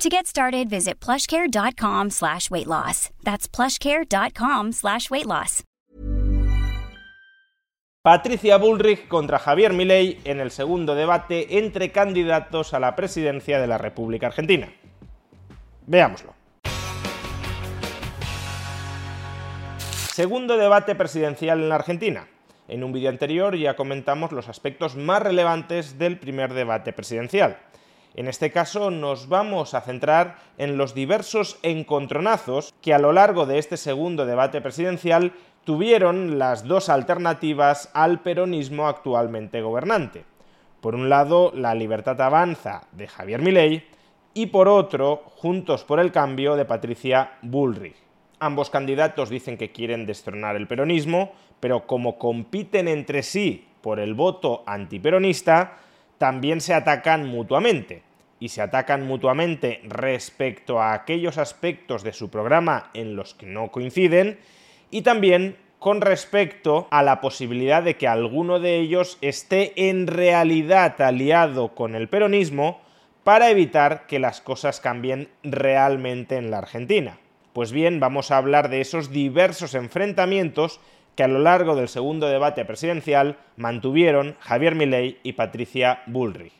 To get started, visit plushcare.com slash weight loss. That's plushcare.com slash weight loss. Patricia Bullrich contra Javier Milei en el segundo debate entre candidatos a la presidencia de la República Argentina. Veámoslo. Segundo debate presidencial en la Argentina. En un vídeo anterior ya comentamos los aspectos más relevantes del primer debate presidencial. En este caso nos vamos a centrar en los diversos encontronazos que a lo largo de este segundo debate presidencial tuvieron las dos alternativas al peronismo actualmente gobernante. Por un lado, la libertad avanza de Javier Milei y por otro, Juntos por el Cambio de Patricia Bullrich. Ambos candidatos dicen que quieren destronar el peronismo, pero como compiten entre sí por el voto antiperonista, también se atacan mutuamente. Y se atacan mutuamente respecto a aquellos aspectos de su programa en los que no coinciden y también con respecto a la posibilidad de que alguno de ellos esté en realidad aliado con el peronismo para evitar que las cosas cambien realmente en la Argentina. Pues bien, vamos a hablar de esos diversos enfrentamientos que a lo largo del segundo debate presidencial mantuvieron Javier Milei y Patricia Bullrich.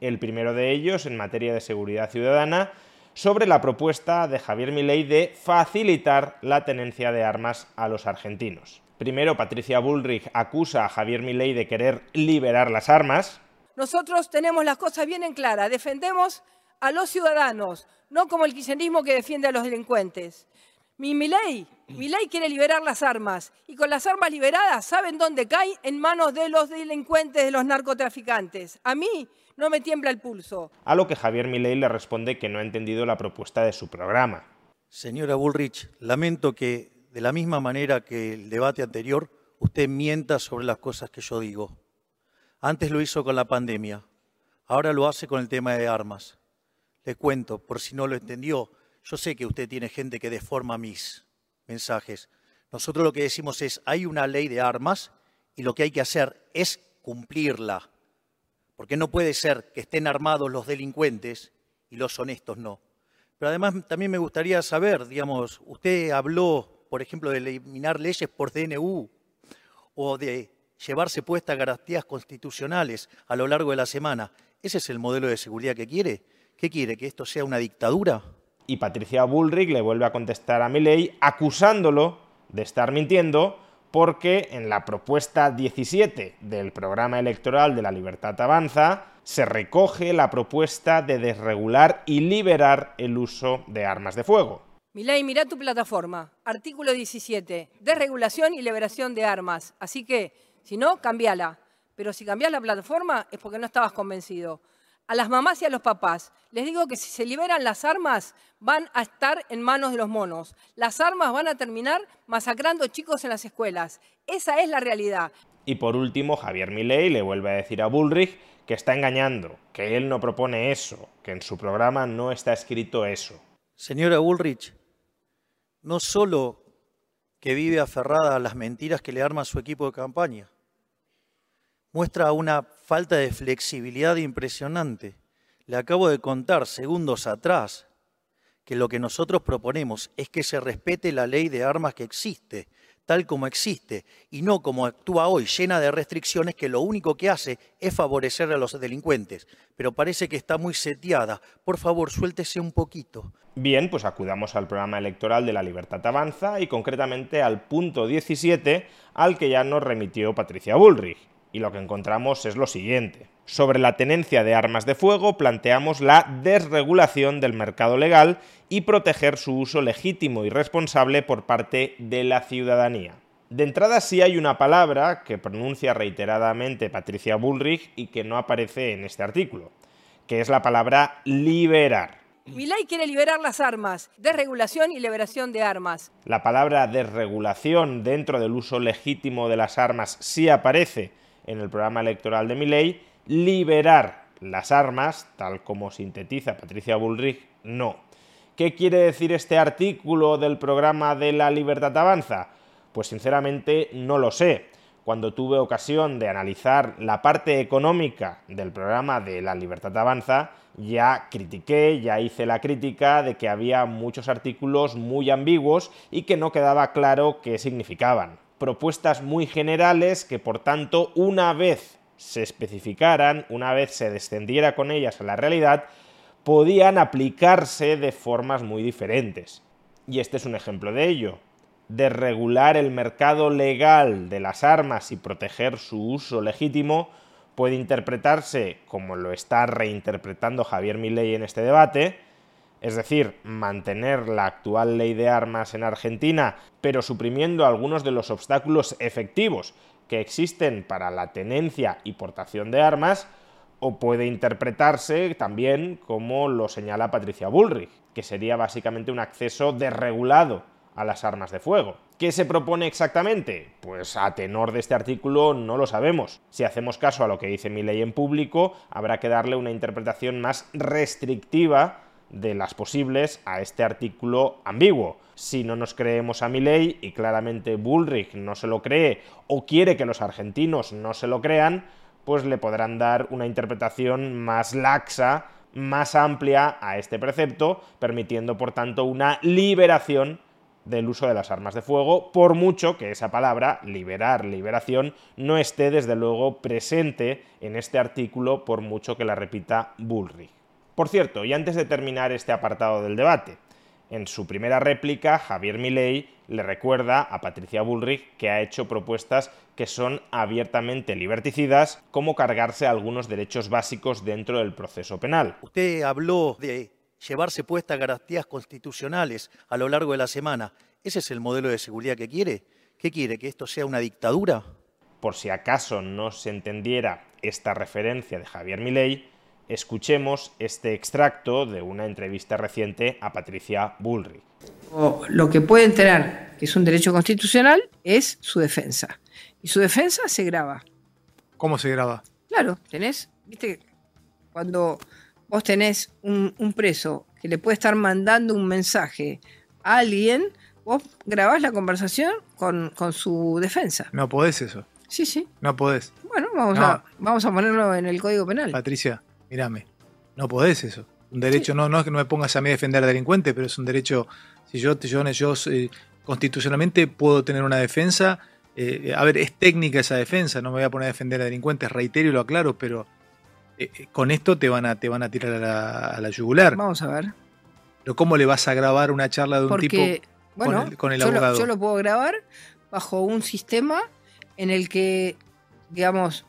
El primero de ellos en materia de seguridad ciudadana sobre la propuesta de Javier Milei de facilitar la tenencia de armas a los argentinos. Primero, Patricia Bullrich acusa a Javier Milei de querer liberar las armas. Nosotros tenemos las cosas bien en clara, defendemos a los ciudadanos, no como el kirchnerismo que defiende a los delincuentes. Mi Milei, Milei quiere liberar las armas y con las armas liberadas, ¿saben dónde caen? En manos de los delincuentes, de los narcotraficantes. A mí no me tiembla el pulso. A lo que Javier Milei le responde que no ha entendido la propuesta de su programa. Señora Bullrich, lamento que de la misma manera que el debate anterior, usted mienta sobre las cosas que yo digo. Antes lo hizo con la pandemia, ahora lo hace con el tema de armas. Le cuento, por si no lo entendió, yo sé que usted tiene gente que deforma mis mensajes. Nosotros lo que decimos es, hay una ley de armas y lo que hay que hacer es cumplirla. Porque no puede ser que estén armados los delincuentes y los honestos no. Pero además también me gustaría saber, digamos, usted habló, por ejemplo, de eliminar leyes por DNU o de llevarse puestas garantías constitucionales a lo largo de la semana. ¿Ese es el modelo de seguridad que quiere? ¿Qué quiere? ¿Que esto sea una dictadura? Y Patricia Bullrich le vuelve a contestar a Milei acusándolo de estar mintiendo porque en la propuesta 17 del programa electoral de la Libertad Avanza se recoge la propuesta de desregular y liberar el uso de armas de fuego. Milei, mira tu plataforma, artículo 17, desregulación y liberación de armas. Así que, si no, cambiala. Pero si cambias la plataforma es porque no estabas convencido a las mamás y a los papás. Les digo que si se liberan las armas, van a estar en manos de los monos. Las armas van a terminar masacrando chicos en las escuelas. Esa es la realidad. Y por último, Javier Milei le vuelve a decir a Bullrich que está engañando, que él no propone eso, que en su programa no está escrito eso. Señora Bullrich, no solo que vive aferrada a las mentiras que le arma su equipo de campaña, muestra una falta de flexibilidad impresionante. Le acabo de contar segundos atrás que lo que nosotros proponemos es que se respete la ley de armas que existe, tal como existe, y no como actúa hoy, llena de restricciones que lo único que hace es favorecer a los delincuentes. Pero parece que está muy seteada. Por favor, suéltese un poquito. Bien, pues acudamos al programa electoral de la Libertad Avanza y concretamente al punto 17 al que ya nos remitió Patricia Bullrich y lo que encontramos es lo siguiente. Sobre la tenencia de armas de fuego planteamos la desregulación del mercado legal y proteger su uso legítimo y responsable por parte de la ciudadanía. De entrada sí hay una palabra que pronuncia reiteradamente Patricia Bullrich y que no aparece en este artículo, que es la palabra liberar. Mi ley quiere liberar las armas, desregulación y liberación de armas. La palabra desregulación dentro del uso legítimo de las armas sí aparece en el programa electoral de mi ley. Liberar las armas, tal como sintetiza Patricia Bullrich, no. ¿Qué quiere decir este artículo del programa de la libertad avanza? Pues sinceramente no lo sé cuando tuve ocasión de analizar la parte económica del programa de La Libertad Avanza, ya critiqué, ya hice la crítica de que había muchos artículos muy ambiguos y que no quedaba claro qué significaban. Propuestas muy generales que por tanto una vez se especificaran, una vez se descendiera con ellas a la realidad, podían aplicarse de formas muy diferentes. Y este es un ejemplo de ello de regular el mercado legal de las armas y proteger su uso legítimo puede interpretarse como lo está reinterpretando Javier Milei en este debate, es decir, mantener la actual ley de armas en Argentina, pero suprimiendo algunos de los obstáculos efectivos que existen para la tenencia y portación de armas, o puede interpretarse también como lo señala Patricia Bullrich, que sería básicamente un acceso desregulado a las armas de fuego. ¿Qué se propone exactamente? Pues a tenor de este artículo no lo sabemos. Si hacemos caso a lo que dice mi ley en público, habrá que darle una interpretación más restrictiva de las posibles a este artículo ambiguo. Si no nos creemos a mi ley y claramente Bullrich no se lo cree o quiere que los argentinos no se lo crean, pues le podrán dar una interpretación más laxa, más amplia a este precepto, permitiendo por tanto una liberación del uso de las armas de fuego, por mucho que esa palabra, liberar, liberación, no esté desde luego presente en este artículo, por mucho que la repita Bullrich. Por cierto, y antes de terminar este apartado del debate, en su primera réplica, Javier Milei le recuerda a Patricia Bullrich que ha hecho propuestas que son abiertamente liberticidas, como cargarse algunos derechos básicos dentro del proceso penal. Usted habló de llevarse puestas garantías constitucionales a lo largo de la semana. ¿Ese es el modelo de seguridad que quiere? ¿Qué quiere? ¿Que esto sea una dictadura? Por si acaso no se entendiera esta referencia de Javier Milei, escuchemos este extracto de una entrevista reciente a Patricia Bullrich. lo que pueden tener, que es un derecho constitucional, es su defensa. Y su defensa se graba. ¿Cómo se graba? Claro, tenés, viste, cuando vos tenés un, preso que le puede estar mandando un mensaje a alguien, vos grabás la conversación con, su defensa. No podés eso. Sí, sí. No podés. Bueno, vamos, a, vamos a ponerlo en el Código Penal. Patricia, mírame. No podés eso. Un derecho, no, no es que no me pongas a mí a defender al delincuente, pero es un derecho. Si yo, yo, yo eh, constitucionalmente puedo tener una defensa. Eh, a ver, es técnica esa defensa, no me voy a poner a defender a delincuentes, reitero y lo aclaro, pero eh, con esto te van a, te van a tirar a la, yugular. Vamos a ver. Pero ¿cómo le vas a grabar una charla de un tipo con el, abogado? yo lo puedo grabar bajo un sistema en el que, digamos...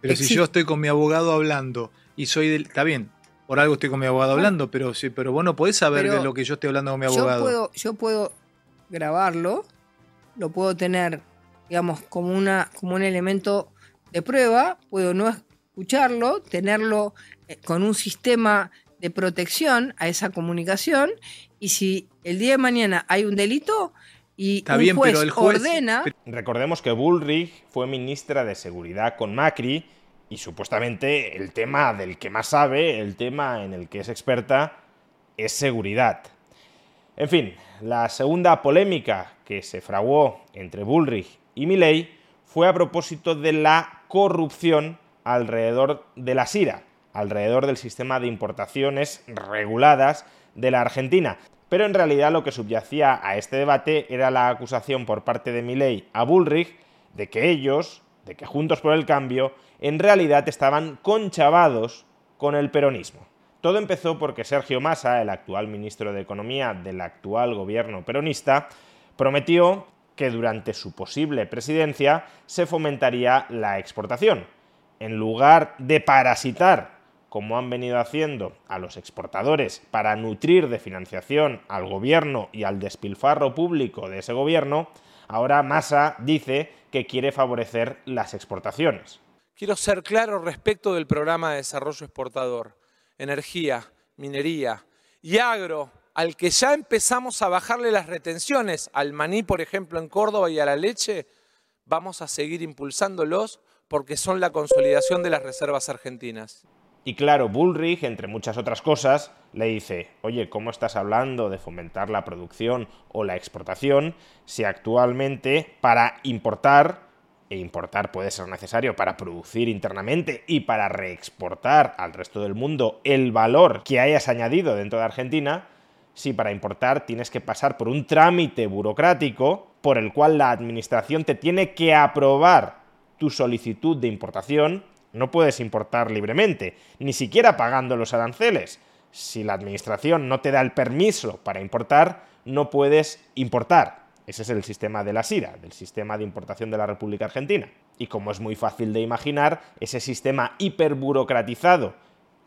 Pero si yo estoy con mi abogado hablando y soy del... Está bien, por algo estoy con mi abogado hablando, pero sí, pero vos no podés saber de lo que yo estoy hablando con mi abogado. Yo puedo, yo puedo grabarlo, lo puedo tener, digamos, como, una, como un elemento de prueba, puedo no, escucharlo, tenerlo eh, con un sistema de protección a esa comunicación y si el día de mañana hay un delito y un juez, el ordena... Recordemos que Bullrich fue ministra de Seguridad con Macri y supuestamente el tema del que más sabe, el tema en el que es experta, es seguridad. En fin, la segunda polémica que se fraguó entre Bullrich y Milley fue a propósito de la corrupción alrededor de la SIRA, alrededor del sistema de importaciones reguladas de la Argentina. Pero en realidad lo que subyacía a este debate era la acusación por parte de Milei a Bullrich de que ellos, de que Juntos por el Cambio, en realidad estaban conchavados con el peronismo. Todo empezó porque Sergio Massa, el actual ministro de Economía del actual gobierno peronista, prometió que durante su posible presidencia se fomentaría la exportación, en lugar de parasitar, como han venido haciendo a los exportadores para nutrir de financiación al gobierno y al despilfarro público de ese gobierno, ahora Massa dice que quiere favorecer las exportaciones. Quiero ser claro respecto del programa de desarrollo exportador. Energía, minería, y agro, al que ya empezamos a bajarle las retenciones, al maní, por ejemplo, en Córdoba y a la leche, vamos a seguir impulsándolos porque son la consolidación de las reservas argentinas. Y claro, Bullrich, entre muchas otras cosas, le dice, oye, ¿cómo estás hablando de fomentar la producción o la exportación si actualmente para importar, e importar puede ser necesario para producir internamente y para reexportar al resto del mundo el valor que hayas añadido dentro de Argentina, si para importar tienes que pasar por un trámite burocrático por el cual la administración te tiene que aprobar tu solicitud de importación, no puedes importar libremente, ni siquiera pagando los aranceles. Si la administración no te da el permiso para importar, no puedes importar. Ese es el sistema de la SIRA, del sistema de importación de la República Argentina. Y como es muy fácil de imaginar, ese sistema hiperburocratizado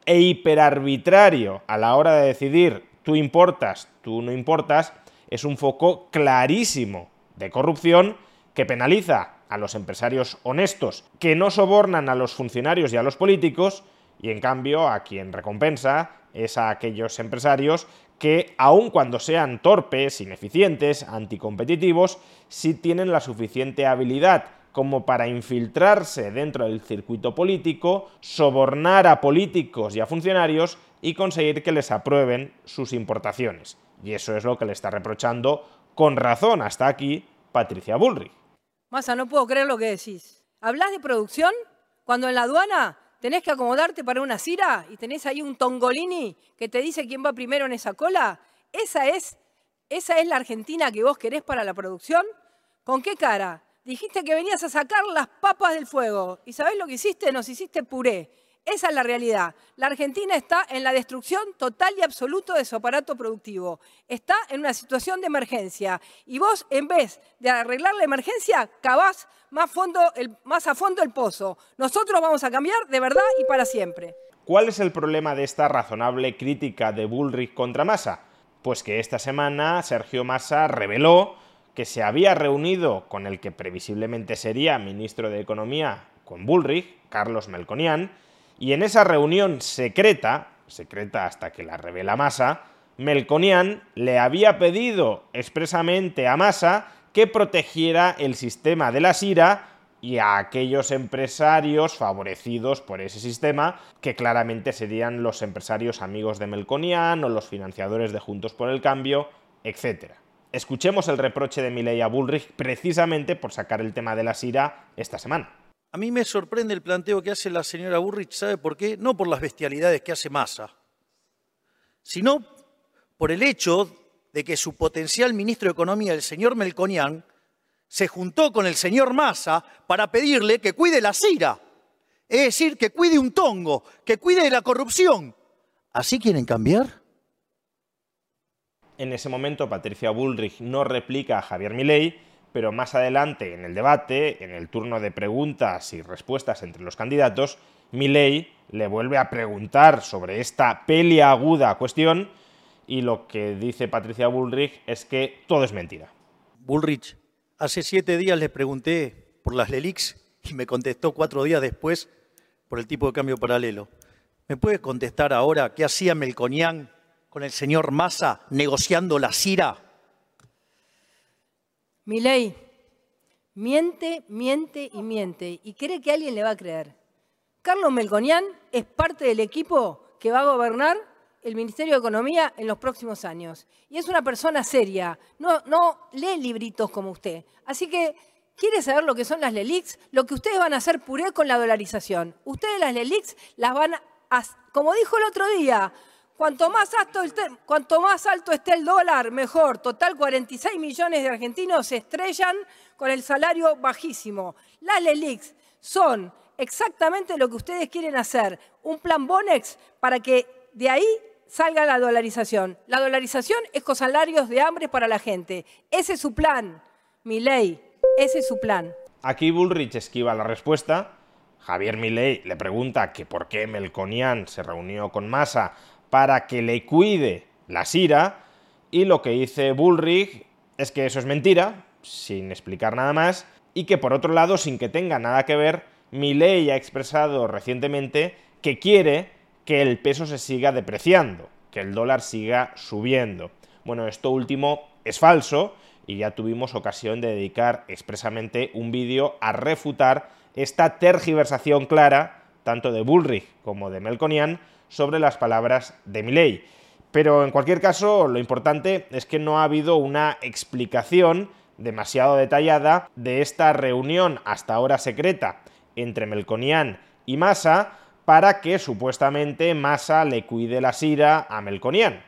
e hiperarbitrario a la hora de decidir tú importas, tú no importas, es un foco clarísimo de corrupción que penaliza a los empresarios honestos que no sobornan a los funcionarios y a los políticos y en cambio a quien recompensa es a aquellos empresarios que, aun cuando sean torpes, ineficientes, anticompetitivos, sí tienen la suficiente habilidad como para infiltrarse dentro del circuito político, sobornar a políticos y a funcionarios y conseguir que les aprueben sus importaciones. Y eso es lo que le está reprochando con razón hasta aquí Patricia Bullrich. Masa, no puedo creer lo que decís. ¿Hablas de producción cuando en la aduana tenés que acomodarte para una cira y tenés ahí un tongolini que te dice quién va primero en esa cola? ¿Esa es, esa es la Argentina que vos querés para la producción? ¿Con qué cara? Dijiste que venías a sacar las papas del fuego. ¿Y sabés lo que hiciste? Nos hiciste puré. Esa es la realidad. La Argentina está en la destrucción total y absoluta de su aparato productivo. Está en una situación de emergencia. Y vos, en vez de arreglar la emergencia, cavás más, más a fondo el pozo. Nosotros vamos a cambiar de verdad y para siempre. ¿Cuál es el problema de esta razonable crítica de Bullrich contra Massa? Pues que esta semana Sergio Massa reveló que se había reunido con el que previsiblemente sería ministro de Economía con Bullrich, Carlos Melconian, y en esa reunión secreta, secreta hasta que la revela Massa, Melconian le había pedido expresamente a Massa que protegiera el sistema de la SIRA y a aquellos empresarios favorecidos por ese sistema, que claramente serían los empresarios amigos de Melconian o los financiadores de Juntos por el Cambio, etc. Escuchemos el reproche de Milei a Bullrich precisamente por sacar el tema de la SIRA esta semana. A mí me sorprende el planteo que hace la señora Burrich, ¿sabe por qué? No por las bestialidades que hace Massa, sino por el hecho de que su potencial ministro de Economía, el señor Melconian, se juntó con el señor Massa para pedirle que cuide la CIRA, es decir, que cuide un tongo, que cuide de la corrupción. ¿Así quieren cambiar? En ese momento, Patricia Bullrich no replica a Javier Milei, pero más adelante en el debate, en el turno de preguntas y respuestas entre los candidatos, Milley le vuelve a preguntar sobre esta peliaguda cuestión y lo que dice Patricia Bullrich es que todo es mentira. Bullrich, hace siete días le pregunté por las LELIX y me contestó cuatro días después por el tipo de cambio paralelo. ¿Me puede contestar ahora qué hacía Melconian con el señor Massa negociando la CIRA ley miente, miente y miente y cree que alguien le va a creer. Carlos Melconian es parte del equipo que va a gobernar el Ministerio de Economía en los próximos años. Y es una persona seria, no, no lee libritos como usted. Así que, ¿quiere saber lo que son las LELIX? Lo que ustedes van a hacer puré con la dolarización. Ustedes las LELIX las van a, como dijo el otro día, Cuanto más, alto esté, el dólar, mejor. Total, 46 millones de argentinos se estrellan con el salario bajísimo. Las LELIX son exactamente lo que ustedes quieren hacer. Un plan Bonex para que de ahí salga la dolarización. La dolarización es con salarios de hambre para la gente. Ese es su plan, mi ley. Ese es su plan. Aquí Bullrich esquiva la respuesta. Javier Milei le pregunta que por qué Melconian se reunió con Massa para que le cuide la sira y lo que dice Bullrich es que eso es mentira, sin explicar nada más, y que por otro lado, sin que tenga nada que ver, Milei ha expresado recientemente que quiere que el peso se siga depreciando, que el dólar siga subiendo. Bueno, esto último es falso y ya tuvimos ocasión de dedicar expresamente un vídeo a refutar esta tergiversación clara, tanto de Bullrich como de Melconian, sobre las palabras de Milley. Pero en cualquier caso, lo importante es que no ha habido una explicación demasiado detallada de esta reunión hasta ahora secreta entre Melconian y Massa para que supuestamente Massa le cuide la sira a Melconian.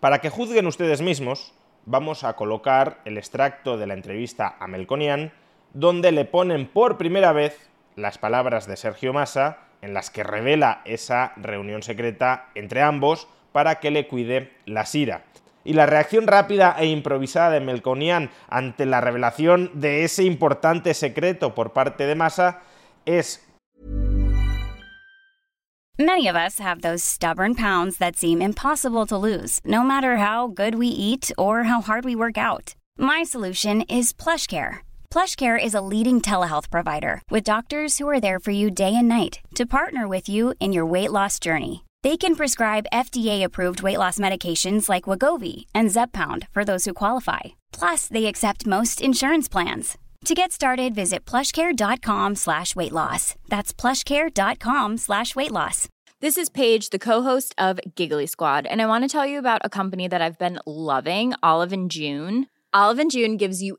Para que juzguen ustedes mismos, vamos a colocar el extracto de la entrevista a Melconian, donde le ponen por primera vez las palabras de Sergio Massa en las que revela esa reunión secreta entre ambos para que le cuide la sira. Y la reacción rápida e improvisada de Melconian ante la revelación de ese importante secreto por parte de Massa es Many of us have those stubborn pounds that seem impossible to lose, no matter how good we eat or how hard we work out. My solution is PlushCare. PlushCare is a leading telehealth provider with doctors who are there for you day and night to partner with you in your weight loss journey. They can prescribe FDA-approved weight loss medications like Wagovi and Zepbound for those who qualify. Plus, they accept most insurance plans. To get started, visit plushcare.com slash weight loss. That's plushcare.com slash weight loss. This is Paige, the co-host of Giggly Squad, and I want to tell you about a company that I've been loving, Olive and June. Olive and June gives you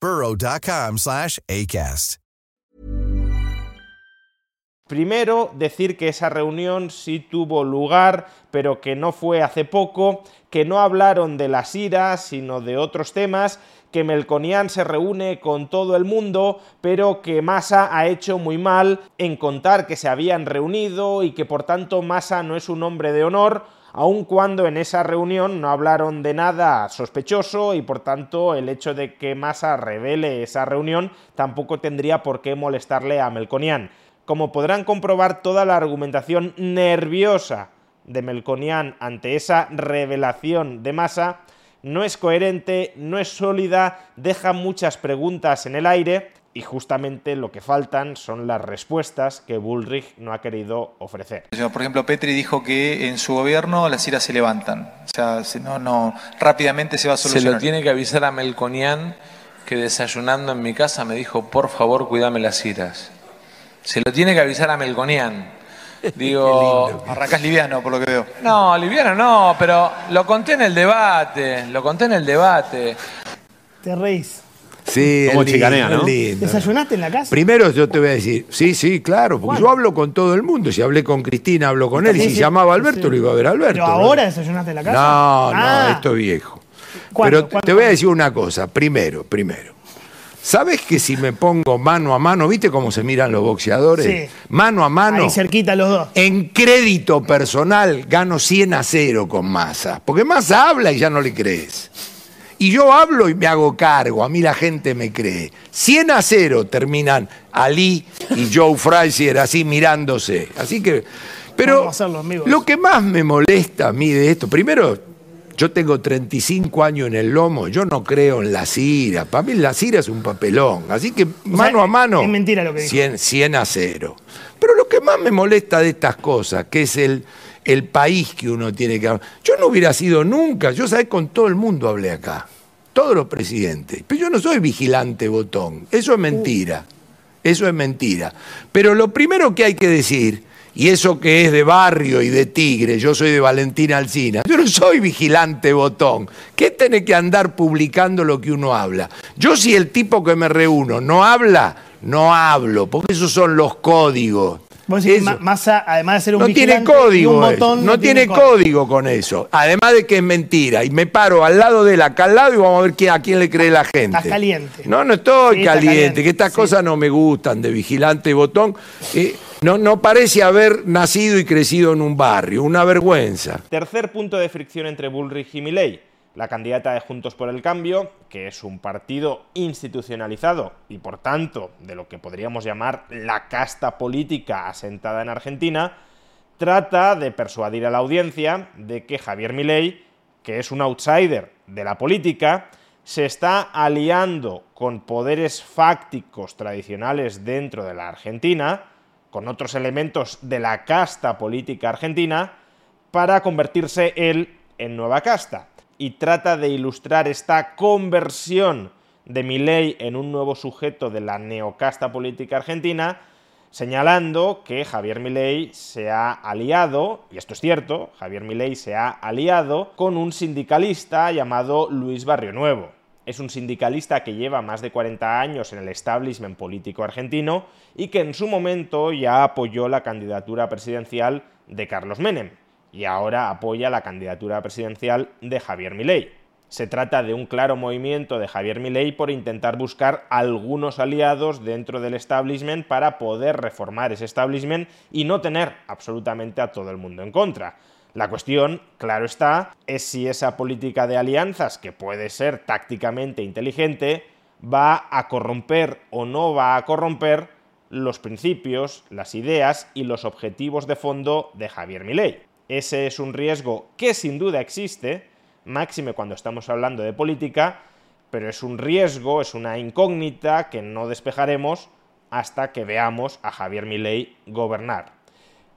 burrow.com slash ACAST. Primero, decir que esa reunión sí tuvo lugar, pero que no fue hace poco, que no hablaron de las iras, sino de otros temas, que Melconian se reúne con todo el mundo, pero que Massa ha hecho muy mal en contar que se habían reunido y que por tanto Massa no es un hombre de honor, aun cuando en esa reunión no hablaron de nada sospechoso y por tanto el hecho de que Massa revele esa reunión tampoco tendría por qué molestarle a Melconian. Como podrán comprobar, toda la argumentación nerviosa de Melconian ante esa revelación de Massa no es coherente, no es sólida, deja muchas preguntas en el aire y justamente lo que faltan son las respuestas que Bullrich no ha querido ofrecer. Por ejemplo, Petri dijo que en su gobierno las iras se levantan. O sea, no, no, rápidamente se va a solucionar. Se lo tiene que avisar a Melconian que desayunando en mi casa me dijo, por favor, cuídame las iras. Se lo tiene que avisar a Melconian. Digo, arrancás liviano por lo que veo. No, liviano no, pero lo conté en el debate, lo conté en el debate. Te reís. Sí, Como chicanea, ¿no? lindo. ¿Desayunaste en la casa? Primero yo te voy a decir, sí, sí, claro, porque ¿Cuándo? yo hablo con todo el mundo. Si hablé con Cristina, hablo con él. Y Sí, si sí, llamaba a Alberto, sí. lo iba a ver a Alberto. ¿Pero ¿no? ahora desayunaste en la casa? No, no, Ah. esto es viejo. ¿Cuándo? Pero te- ¿Cuándo? te voy a decir una cosa, primero, primero. ¿Sabes que si me pongo mano a mano, viste cómo se miran los boxeadores? Sí. Mano a mano. Ahí cerquita los dos. En crédito personal gano 100 a 0 con Massa. Porque Massa habla y ya no le crees. Y yo hablo y me hago cargo, a mí la gente me cree. 100 a 0 terminan Ali y Joe Frazier así mirándose. Así que. Pero hacerlo lo que más me molesta a mí de esto, primero, yo tengo 35 años en el lomo, yo no creo en las iras. Para mí la ira es un papelón. Así que mano a mano. es mentira lo que dijo. 100, 100 a 0. Pero lo que más me molesta de estas cosas, que es el, el país que uno tiene que hablar. Yo no hubiera sido nunca, yo sabés, con todo el mundo hablé acá. Todos los presidentes. Pero yo no soy vigilante botón. Eso es mentira. Eso es mentira. Pero lo primero que hay que decir, y eso que es de barrio y de tigre, yo soy de Valentina Alcina, yo no soy vigilante botón. ¿Qué tiene que andar publicando lo que uno habla? Yo si el tipo que me reúno no habla, no hablo, porque esos son los códigos. Vos decís que Eso. Ma- Massa, además de ser un No tiene vigilante y un código, botón, no, tiene código con eso. Además de que es mentira. Y me paro al lado de él, acá al lado, y vamos a ver quién- a quién le cree la gente. Estás caliente. No, no estoy Sí, caliente, caliente, que estas sí. cosas no me gustan de vigilante y botón. Eh, no, no parece haber nacido y crecido en un barrio, una vergüenza. Tercer punto de fricción entre Bullrich y Milei. La candidata de Juntos por el Cambio, que es un partido institucionalizado y por tanto de lo que podríamos llamar la casta política asentada en Argentina, trata de persuadir a la audiencia de que Javier Milei, que es un outsider de la política, se está aliando con poderes fácticos tradicionales dentro de la Argentina, con otros elementos de la casta política argentina, para convertirse él en nueva casta. Y trata de ilustrar esta conversión de Milei en un nuevo sujeto de la neocasta política argentina, señalando que Javier Milei se ha aliado, y esto es cierto, Javier Milei se ha aliado con un sindicalista llamado Luis Barrio Nuevo. Es un sindicalista que lleva más de 40 años en el establishment político argentino y que en su momento ya apoyó la candidatura presidencial de Carlos Menem y ahora apoya la candidatura presidencial de Javier Milei. Se trata de un claro movimiento de Javier Milei por intentar buscar algunos aliados dentro del establishment para poder reformar ese establishment y no tener absolutamente a todo el mundo en contra. La cuestión, claro está, es si esa política de alianzas, que puede ser tácticamente inteligente, va a corromper o no va a corromper los principios, las ideas y los objetivos de fondo de Javier Milei. Ese es un riesgo que sin duda existe, máxime cuando estamos hablando de política, pero es un riesgo, es una incógnita que no despejaremos hasta que veamos a Javier Milei gobernar.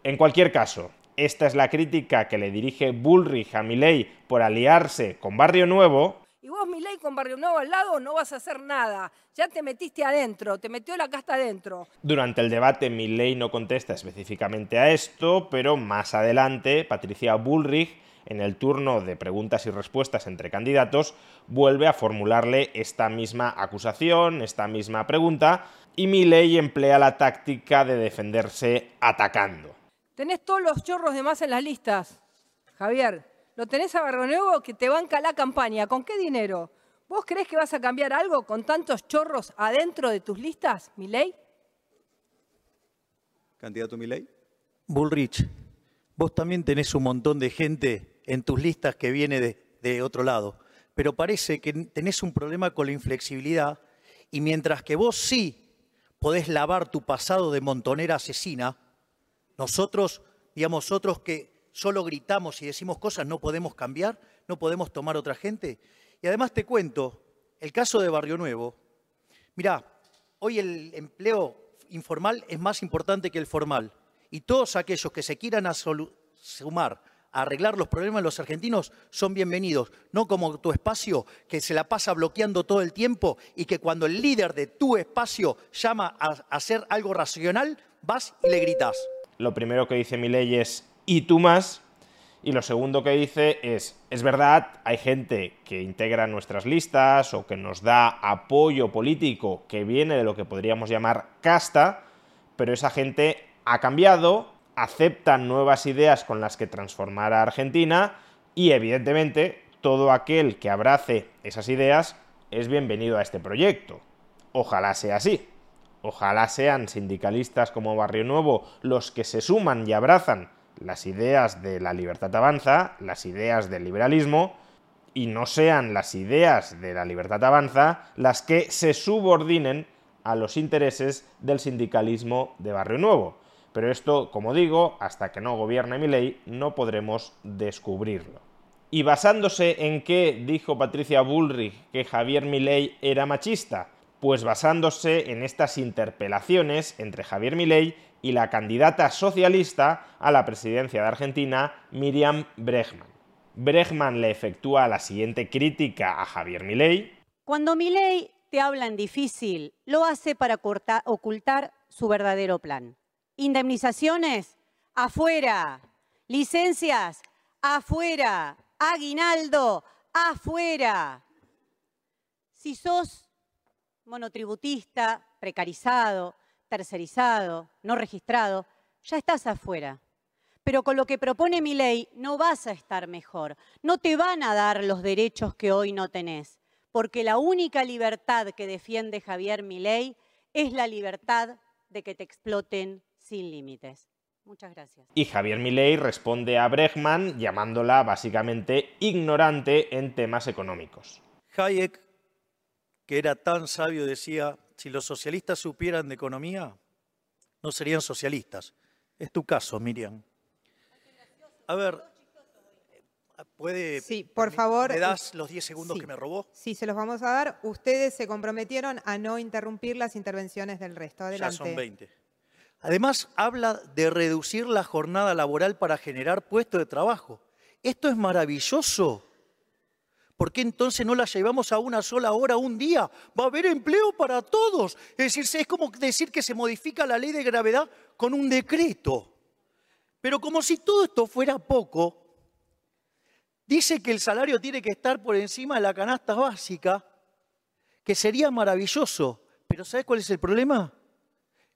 En cualquier caso, esta es la crítica que le dirige Bullrich a Milei por aliarse con Barrio Nuevo, Y vos, Milei, con Barrio Nuevo al lado, no vas a hacer nada. Ya te metiste adentro, te metió la casta adentro. Durante el debate, Milley no contesta específicamente a esto, pero más adelante, Patricia Bullrich, en el turno de preguntas y respuestas entre candidatos, vuelve a formularle esta misma acusación, esta misma pregunta, y Milley emplea la táctica de defenderse atacando. Tenés todos los chorros de más en las listas, Javier. Lo tenés a Barrio Nuevo que te banca la campaña. ¿Con qué dinero? ¿Vos creés que vas a cambiar algo con tantos chorros adentro de tus listas, Milei? Candidato Milei. Bullrich, vos también tenés un montón de gente en tus listas que viene de, de otro lado, pero parece que tenés un problema con la inflexibilidad y mientras que vos sí podés lavar tu pasado de montonera asesina, nosotros, digamos, nosotros que solo gritamos y decimos cosas, no podemos cambiar, no podemos tomar otra gente. Y además te cuento, el caso de Barrio Nuevo, mirá, hoy el empleo informal es más importante que el formal. Y todos aquellos que se quieran sumar a arreglar los problemas de los argentinos son bienvenidos, no como tu espacio que se la pasa bloqueando todo el tiempo y que cuando el líder de tu espacio llama a hacer algo racional, vas y le gritas. Lo primero que dice Milei es ¿y tú más? Y lo segundo que dice es, es verdad, hay gente que integra nuestras listas o que nos da apoyo político que viene de lo que podríamos llamar casta, pero esa gente ha cambiado, aceptan nuevas ideas con las que transformar a Argentina y evidentemente todo aquel que abrace esas ideas es bienvenido a este proyecto. Ojalá sea así. Ojalá sean sindicalistas como Barrio Nuevo los que se suman y abrazan las ideas de la libertad avanza, las ideas del liberalismo, y no sean las ideas de la libertad avanza las que se subordinen a los intereses del sindicalismo de Barrio Nuevo. Pero esto, como digo, hasta que no gobierne mi ley, no podremos descubrirlo. Y basándose en qué dijo Patricia Bullrich que Javier Milei era machista, pues basándose en estas interpelaciones entre Javier Milei y la candidata socialista a la presidencia de Argentina, Miriam Bregman. Bregman le efectúa la siguiente crítica a Javier Milei. Cuando Milei te habla en difícil, lo hace para ocultar su verdadero plan. Indemnizaciones, afuera. Licencias, afuera. Aguinaldo, afuera. Si sos monotributista, precarizado, tercerizado, no registrado, ya estás afuera. Pero con lo que propone mi ley no vas a estar mejor. No te van a dar los derechos que hoy no tenés. Porque la única libertad que defiende Javier Milei es la libertad de que te exploten sin límites. Muchas gracias. Y Javier Milei responde a Bregman llamándola básicamente ignorante en temas económicos. Hayek, que era tan sabio, decía, si los socialistas supieran de economía, no serían socialistas. Es tu caso, Miriam. A ver, ¿puede... Sí, por favor. ¿Me das los 10 segundos Sí. que me robó? Sí, se los vamos a dar. Ustedes se comprometieron a no interrumpir las intervenciones del resto. Adelante. Ya son 20. Además, habla de reducir la jornada laboral para generar puestos de trabajo. Esto es maravilloso. ¿Por qué entonces no la llevamos a una sola hora, un día? Va a haber empleo para todos. Es decir, es como decir que se modifica la ley de gravedad con un decreto. Pero como si todo esto fuera poco, dice que el salario tiene que estar por encima de la canasta básica, que sería maravilloso. Pero ¿sabes cuál es el problema?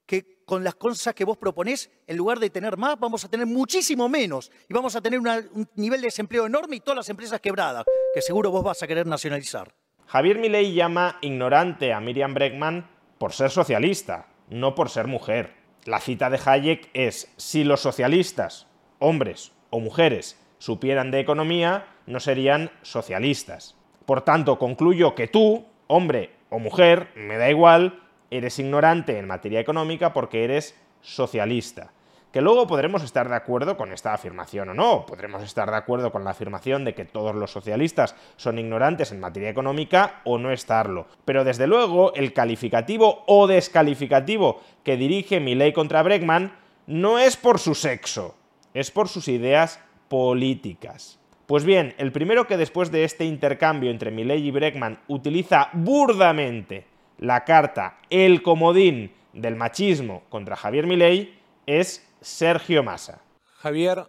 que con las cosas que vos proponés, en lugar de tener más, vamos a tener muchísimo menos. Y vamos a tener un nivel de desempleo enorme y todas las empresas quebradas, que seguro vos vas a querer nacionalizar. Javier Milei llama ignorante a Miriam Bregman por ser socialista, no por ser mujer. La cita de Hayek es, si los socialistas, hombres o mujeres, supieran de economía, no serían socialistas. Por tanto, concluyo que tú, hombre o mujer, me da igual, eres ignorante en materia económica porque eres socialista. Que luego podremos estar de acuerdo con esta afirmación o no, podremos estar de acuerdo con la afirmación de que todos los socialistas son ignorantes en materia económica o no estarlo. Pero desde luego el calificativo o descalificativo que dirige mi ley contra Bregman no es por su sexo, es por sus ideas políticas. Pues bien, el primero que después de este intercambio entre Milley y Bregman utiliza burdamente la carta, el comodín del machismo contra Javier Milei es Sergio Massa. Javier,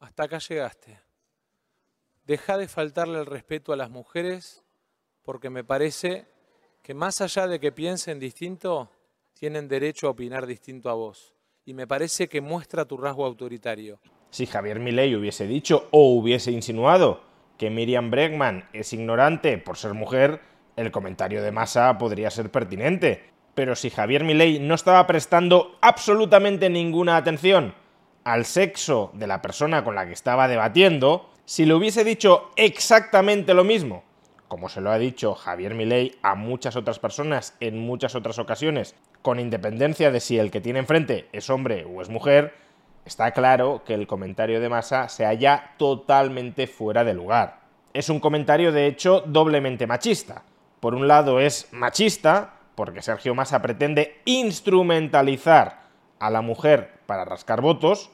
hasta acá llegaste. Deja de faltarle el respeto a las mujeres porque me parece que más allá de que piensen distinto, tienen derecho a opinar distinto a vos. Y me parece que muestra tu rasgo autoritario. Si Javier Milei hubiese dicho o hubiese insinuado que Miriam Bregman es ignorante por ser mujer, el comentario de Massa podría ser pertinente. Pero si Javier Milei no estaba prestando absolutamente ninguna atención al sexo de la persona con la que estaba debatiendo, si le hubiese dicho exactamente lo mismo, como se lo ha dicho Javier Milei a muchas otras personas en muchas otras ocasiones, con independencia de si el que tiene enfrente es hombre o es mujer, está claro que el comentario de Massa se halla totalmente fuera de lugar. Es un comentario, de hecho, doblemente machista. Por un lado es machista, porque Sergio Massa pretende instrumentalizar a la mujer para rascar votos,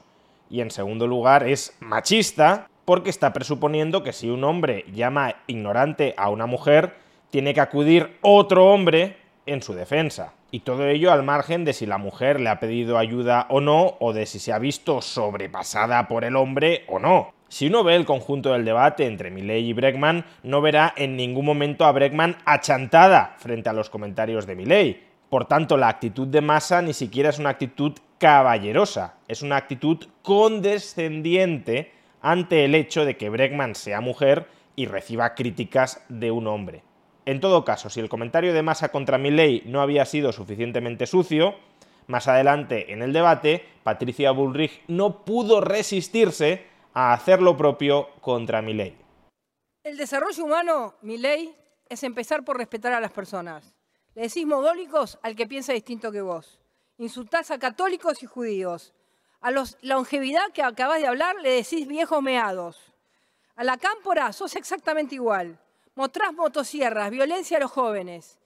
y en segundo lugar es machista, porque está presuponiendo que si un hombre llama ignorante a una mujer, tiene que acudir otro hombre en su defensa. Y todo ello al margen de si la mujer le ha pedido ayuda o no, o de si se ha visto sobrepasada por el hombre o no. Si uno ve el conjunto del debate entre Milley y Bregman, no verá en ningún momento a Bregman achantada frente a los comentarios de Milley. Por tanto, la actitud de Massa ni siquiera es una actitud caballerosa, es una actitud condescendiente ante el hecho de que Bregman sea mujer y reciba críticas de un hombre. En todo caso, si el comentario de Massa contra Milley no había sido suficientemente sucio, más adelante en el debate, Patricia Bullrich no pudo resistirse a hacer lo propio contra Milley. El desarrollo humano, mi ley, es empezar por respetar a las personas. Le decís mogólicos al que piensa distinto que vos. Insultás a católicos y judíos. A los longevidad que acabas de hablar le decís viejos meados. A la cámpora sos exactamente igual. Mostrás motosierras, violencia a los jóvenes.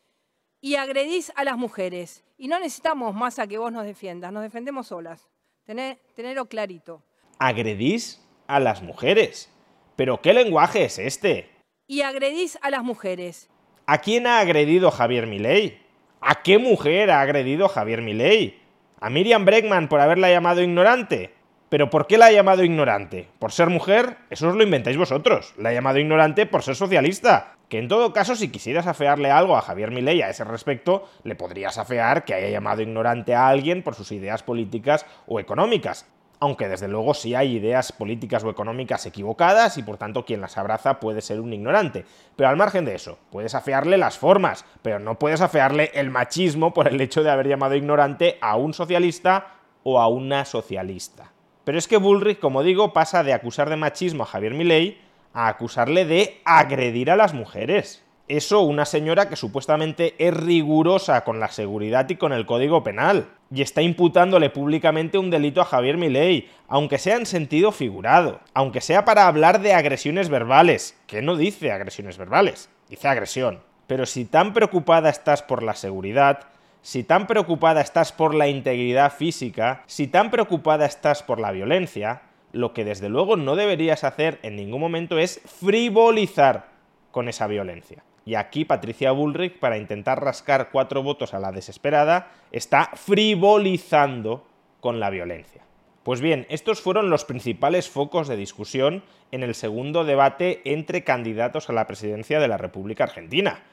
Y agredís a las mujeres. Y no necesitamos más a que vos nos defiendas, nos defendemos solas. Tené, tenerlo clarito. Agredís a las mujeres. ¿Pero qué lenguaje es este? Y agredís a las mujeres. ¿A quién ha agredido Javier Milei? ¿A qué mujer ha agredido Javier Milei? ¿A Miriam Bregman por haberla llamado ignorante? ¿Pero por qué la ha llamado ignorante? ¿Por ser mujer? Eso os lo inventáis vosotros. La ha llamado ignorante por ser socialista. Que en todo caso, si quisieras afearle algo a Javier Milei a ese respecto, le podrías afear que haya llamado ignorante a alguien por sus ideas políticas o económicas. Aunque desde luego sí hay ideas políticas o económicas equivocadas y por tanto quien las abraza puede ser un ignorante. Pero al margen de eso, puedes afearle las formas, pero no puedes afearle el machismo por el hecho de haber llamado ignorante a un socialista o a una socialista. Pero es que Bullrich, como digo, pasa de acusar de machismo a Javier Milei a acusarle de agredir a las mujeres. Eso una señora que supuestamente es rigurosa con la seguridad y con el Código Penal. Y está imputándole públicamente un delito a Javier Milei, aunque sea en sentido figurado, aunque sea para hablar de agresiones verbales, que no dice agresiones verbales, dice agresión. Pero si tan preocupada estás por la seguridad, si tan preocupada estás por la integridad física, si tan preocupada estás por la violencia, lo que desde luego no deberías hacer en ningún momento es frivolizar con esa violencia. Y aquí Patricia Bullrich, para intentar rascar cuatro votos a la desesperada, está frivolizando con la violencia. Pues bien, estos fueron los principales focos de discusión en el segundo debate entre candidatos a la presidencia de la República Argentina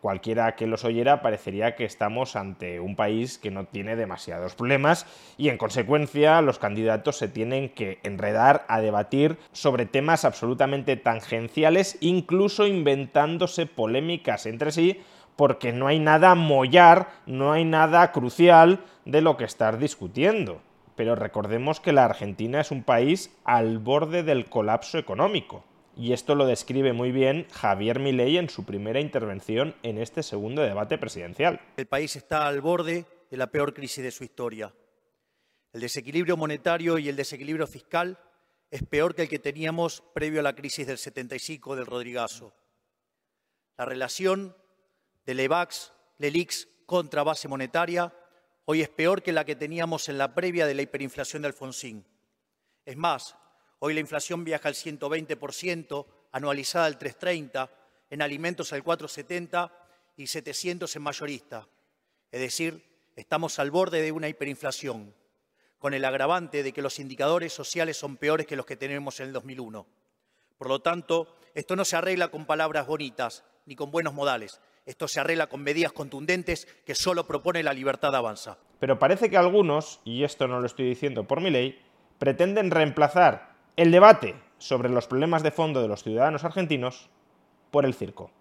cualquiera que los oyera parecería que estamos ante un país que no tiene demasiados problemas y en consecuencia los candidatos se tienen que enredar a debatir sobre temas absolutamente tangenciales, incluso inventándose polémicas entre sí, porque no hay nada mollar, no hay nada crucial de lo que estar discutiendo. Pero recordemos que la Argentina es un país al borde del colapso económico. Y esto lo describe muy bien Javier Milei en su primera intervención en este segundo debate presidencial. El país está al borde de la peor crisis de su historia. El desequilibrio monetario y el desequilibrio fiscal es peor que el que teníamos previo a la crisis del 75 del Rodrigazo. La relación de Levax, Lelix contra base monetaria hoy es peor que la que teníamos en la previa de la hiperinflación de Alfonsín. Es más, Hoy la inflación viaja al 120%, anualizada al 330%, en alimentos al 470% y 700 en mayorista. Es decir, estamos al borde de una hiperinflación, con el agravante de que los indicadores sociales son peores que los que tenemos en el 2001. Por lo tanto, esto no se arregla con palabras bonitas ni con buenos modales. Esto se arregla con medidas contundentes que solo propone la libertad avanza. Pero parece que algunos, y esto no lo estoy diciendo por mi ley, pretenden reemplazar el debate sobre los problemas de fondo de los ciudadanos argentinos por el circo.